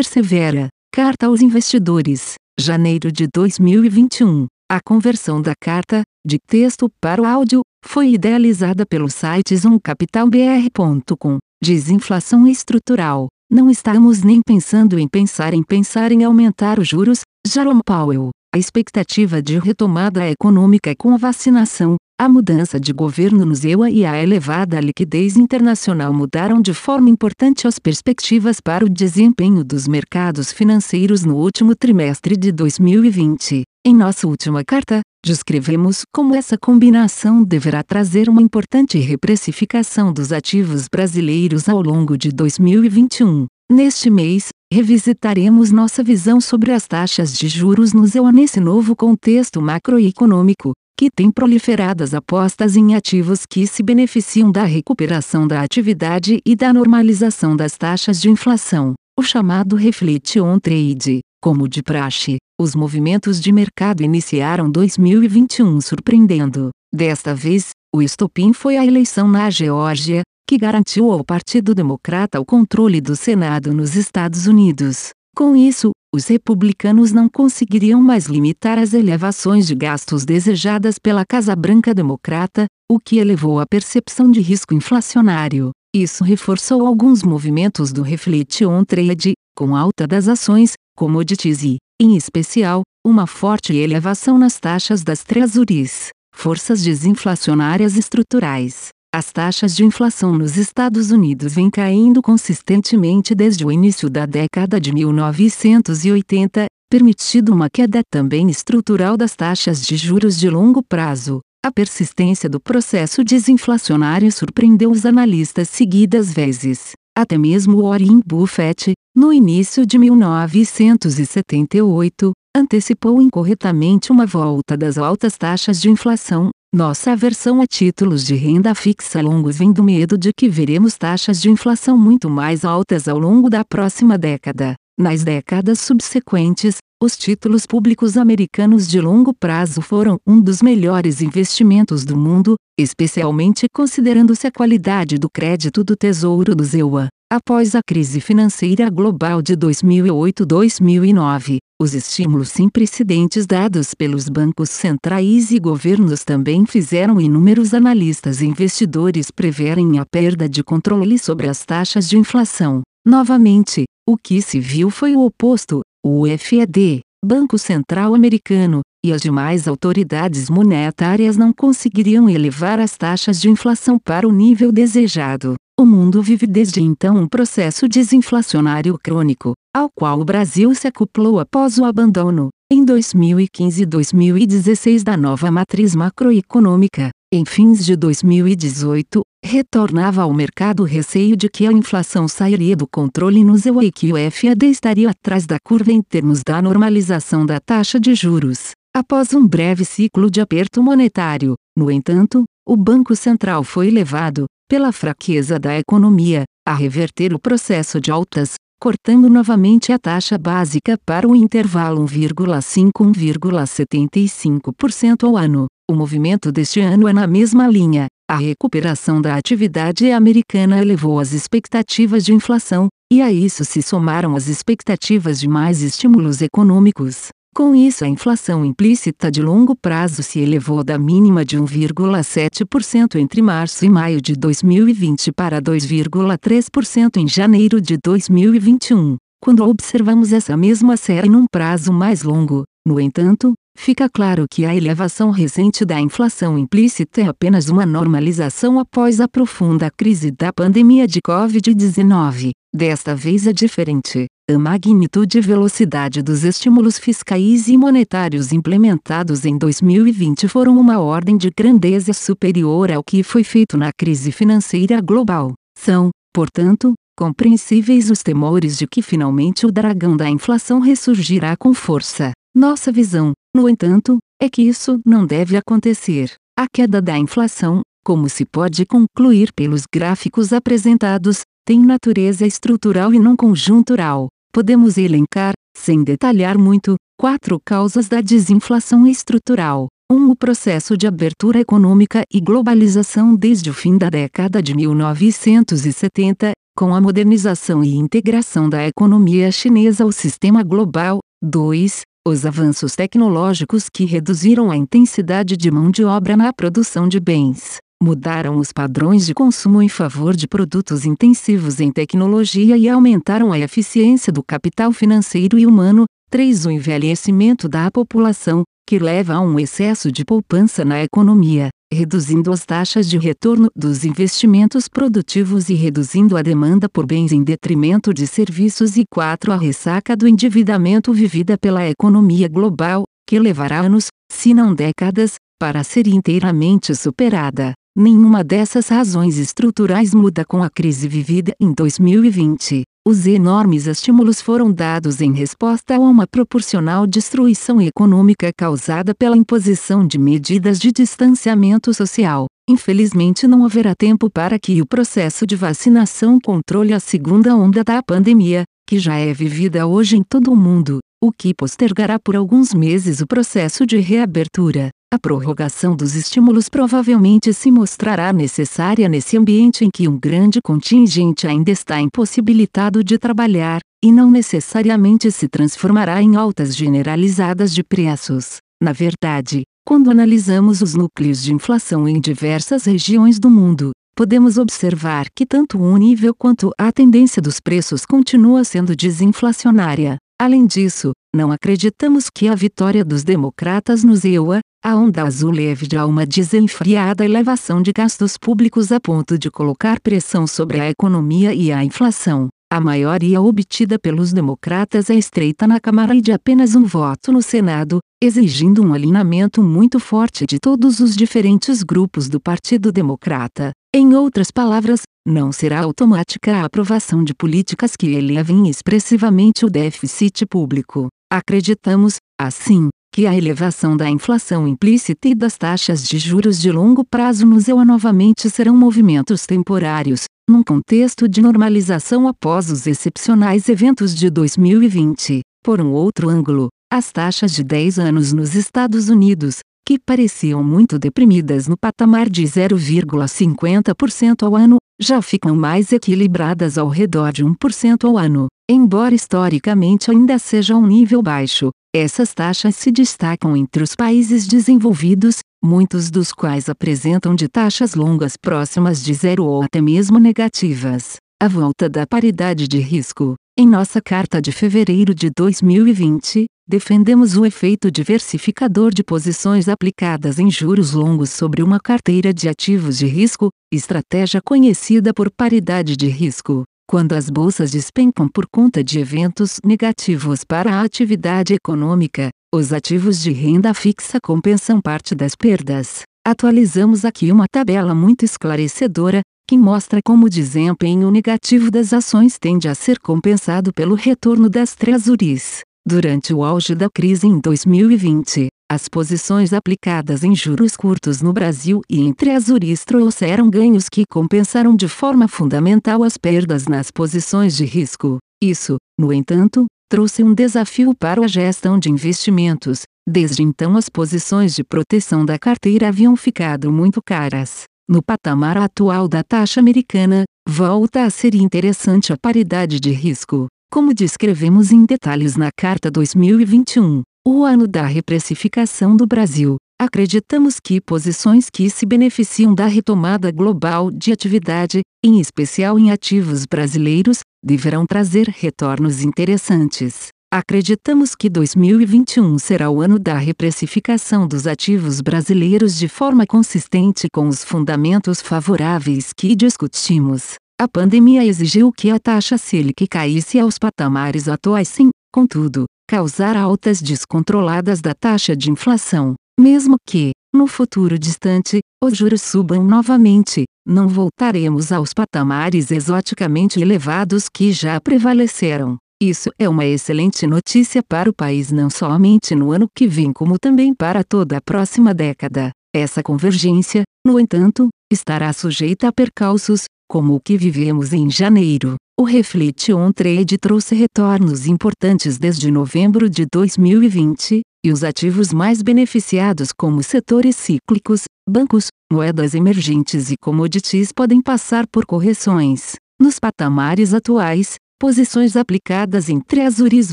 persevera. Carta aos investidores. Janeiro de 2021. A conversão da carta, de texto para o áudio, foi idealizada pelo site zoomcapitalbr.com. Desinflação estrutural. Não estamos nem pensando em pensar em pensar em aumentar os juros, Jerome Powell. A expectativa de retomada econômica com a vacinação, a mudança de governo no ZEUA e a elevada liquidez internacional mudaram de forma importante as perspectivas para o desempenho dos mercados financeiros no último trimestre de 2020. Em nossa última carta, descrevemos como essa combinação deverá trazer uma importante reprecificação dos ativos brasileiros ao longo de 2021. Neste mês, revisitaremos nossa visão sobre as taxas de juros no ZEUA nesse novo contexto macroeconômico, que tem proliferado as apostas em ativos que se beneficiam da recuperação da atividade e da normalização das taxas de inflação, o chamado Reflect on Trade. Como de praxe, os movimentos de mercado iniciaram 2021 surpreendendo. Desta vez, o estopim foi a eleição na Geórgia, que garantiu ao Partido Democrata o controle do Senado nos Estados Unidos. Com isso, os republicanos não conseguiriam mais limitar as elevações de gastos desejadas pela Casa Branca Democrata, o que elevou a percepção de risco inflacionário. Isso reforçou alguns movimentos do Reflect on Trade, com alta das ações, commodities e, em especial, uma forte elevação nas taxas das treasuries, forças desinflacionárias estruturais. As taxas de inflação nos Estados Unidos vêm caindo consistentemente desde o início da década de 1980, permitindo uma queda também estrutural das taxas de juros de longo prazo. A persistência do processo desinflacionário surpreendeu os analistas seguidas vezes. Até mesmo Warren Buffett, no início de 1978, antecipou incorretamente uma volta das altas taxas de inflação, nossa aversão a títulos de renda fixa longos vem do medo de que veremos taxas de inflação muito mais altas ao longo da próxima década. Nas décadas subsequentes, os títulos públicos americanos de longo prazo foram um dos melhores investimentos do mundo, especialmente considerando-se a qualidade do crédito do Tesouro do ZEUA. Após a crise financeira global de 2008-2009, os estímulos sem precedentes dados pelos bancos centrais e governos também fizeram inúmeros analistas e investidores preverem a perda de controle sobre as taxas de inflação. Novamente, o que se viu foi o oposto: o FED, Banco Central Americano, e as demais autoridades monetárias não conseguiriam elevar as taxas de inflação para o nível desejado. O mundo vive desde então um processo desinflacionário crônico, ao qual o Brasil se acoplou após o abandono, em 2015 e 2016 da nova matriz macroeconômica. Em fins de 2018, retornava ao mercado o receio de que a inflação sairia do controle no ZEU e que o FAD estaria atrás da curva em termos da normalização da taxa de juros. Após um breve ciclo de aperto monetário, no entanto, o Banco Central foi levado, pela fraqueza da economia, a reverter o processo de altas, cortando novamente a taxa básica para o intervalo 1,5-1,75% ao ano. O movimento deste ano é na mesma linha. A recuperação da atividade americana elevou as expectativas de inflação, e a isso se somaram as expectativas de mais estímulos econômicos. Com isso, a inflação implícita de longo prazo se elevou da mínima de 1,7% entre março e maio de 2020 para 2,3% em janeiro de 2021. Quando observamos essa mesma série num prazo mais longo, no entanto, fica claro que a elevação recente da inflação implícita é apenas uma normalização após a profunda crise da pandemia de Covid-19. Desta vez é diferente. A magnitude e velocidade dos estímulos fiscais e monetários implementados em 2020 foram uma ordem de grandeza superior ao que foi feito na crise financeira global. São, portanto, compreensíveis os temores de que finalmente o dragão da inflação ressurgirá com força. Nossa visão, no entanto, é que isso não deve acontecer. A queda da inflação, como se pode concluir pelos gráficos apresentados, tem natureza estrutural e não conjuntural. Podemos elencar, sem detalhar muito, quatro causas da desinflação estrutural. 1. Um, o processo de abertura econômica e globalização desde o fim da década de 1970, com a modernização e integração da economia chinesa ao sistema global. 2. Os avanços tecnológicos que reduziram a intensidade de mão de obra na produção de bens, mudaram os padrões de consumo em favor de produtos intensivos em tecnologia e aumentaram a eficiência do capital financeiro e humano. 3. O envelhecimento da população, que leva a um excesso de poupança na economia, reduzindo as taxas de retorno dos investimentos produtivos e reduzindo a demanda por bens em detrimento de serviços. E 4. A ressaca do endividamento vivida pela economia global, que levará anos, se não décadas, para ser inteiramente superada. Nenhuma dessas razões estruturais muda com a crise vivida em 2020. Os enormes estímulos foram dados em resposta a uma proporcional destruição econômica causada pela imposição de medidas de distanciamento social. Infelizmente, não haverá tempo para que o processo de vacinação controle a segunda onda da pandemia, que já é vivida hoje em todo o mundo, o que postergará por alguns meses o processo de reabertura. A prorrogação dos estímulos provavelmente se mostrará necessária nesse ambiente em que um grande contingente ainda está impossibilitado de trabalhar, e não necessariamente se transformará em altas generalizadas de preços. Na verdade, quando analisamos os núcleos de inflação em diversas regiões do mundo, podemos observar que tanto um nível quanto a tendência dos preços continua sendo desinflacionária. Além disso, não acreditamos que a vitória dos democratas nos EUA, a onda azul leve a uma desenfreada elevação de gastos públicos a ponto de colocar pressão sobre a economia e a inflação. A maioria obtida pelos democratas é estreita na Câmara e de apenas um voto no Senado, exigindo um alinhamento muito forte de todos os diferentes grupos do Partido Democrata. Em outras palavras, não será automática a aprovação de políticas que elevem expressivamente o déficit público. Acreditamos, assim, que a elevação da inflação implícita e das taxas de juros de longo prazo no EUA novamente serão movimentos temporários, num contexto de normalização após os excepcionais eventos de 2020. Por um outro ângulo, as taxas de 10 anos nos Estados Unidos, que pareciam muito deprimidas no patamar de 0,50% ao ano, já ficam mais equilibradas ao redor de 1% ao ano. Embora historicamente ainda seja um nível baixo, essas taxas se destacam entre os países desenvolvidos, muitos dos quais apresentam de taxas longas próximas de zero ou até mesmo negativas. A volta da paridade de risco. Em nossa carta de fevereiro de 2020, defendemos o efeito diversificador de posições aplicadas em juros longos sobre uma carteira de ativos de risco, estratégia conhecida por paridade de risco. Quando as bolsas despencam por conta de eventos negativos para a atividade econômica, os ativos de renda fixa compensam parte das perdas. Atualizamos aqui uma tabela muito esclarecedora, que mostra como o desempenho negativo das ações tende a ser compensado pelo retorno das treasuries. Durante o auge da crise em 2020, as posições aplicadas em juros curtos no Brasil e em treasuries trouxeram ganhos que compensaram de forma fundamental as perdas nas posições de risco. Isso, no entanto, trouxe um desafio para a gestão de investimentos. Desde então, as posições de proteção da carteira haviam ficado muito caras. No patamar atual da taxa americana, volta a ser interessante a paridade de risco. Como descrevemos em detalhes na Carta 2021, o ano da reprecificação do Brasil, acreditamos que posições que se beneficiam da retomada global de atividade, em especial em ativos brasileiros, deverão trazer retornos interessantes. Acreditamos que 2021 será o ano da reprecificação dos ativos brasileiros de forma consistente com os fundamentos favoráveis que discutimos. A pandemia exigiu que a taxa Selic caísse aos patamares atuais sem, contudo, causar altas descontroladas da taxa de inflação. Mesmo que, no futuro distante, os juros subam novamente, não voltaremos aos patamares exoticamente elevados que já prevaleceram. Isso é uma excelente notícia para o país não somente no ano que vem como também para toda a próxima década. Essa convergência, no entanto, estará sujeita a percalços, como o que vivemos em janeiro. O Reflete On Trade trouxe retornos importantes desde novembro de 2020, e os ativos mais beneficiados como setores cíclicos, bancos, moedas emergentes e commodities podem passar por correções. Nos patamares atuais, posições aplicadas em treasuries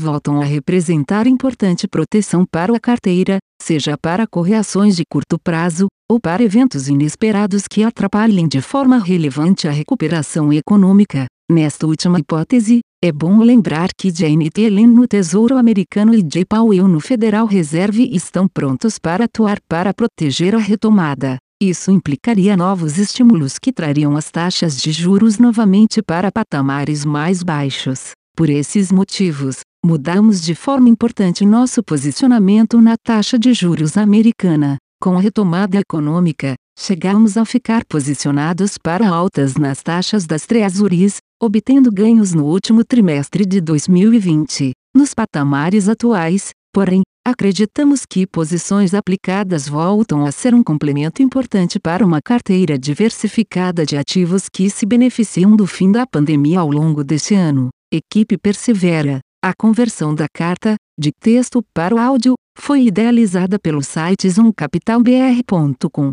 voltam a representar importante proteção para a carteira, seja para correções de curto prazo, ou para eventos inesperados que atrapalhem de forma relevante a recuperação econômica. Nesta última hipótese, é bom lembrar que Janet Yellen no Tesouro Americano e Jay Powell no Federal Reserve estão prontos para atuar para proteger a retomada. Isso implicaria novos estímulos que trariam as taxas de juros novamente para patamares mais baixos. Por esses motivos, mudamos de forma importante nosso posicionamento na taxa de juros americana. Com a retomada econômica, chegamos a ficar posicionados para altas nas taxas das treasuries, obtendo ganhos no último trimestre de 2020. Nos patamares atuais, porém, Acreditamos que posições aplicadas voltam a ser um complemento importante para uma carteira diversificada de ativos que se beneficiam do fim da pandemia ao longo deste ano. Equipe persevera. A conversão da carta, de texto para o áudio, foi idealizada pelo site zoomcapitalbr.com.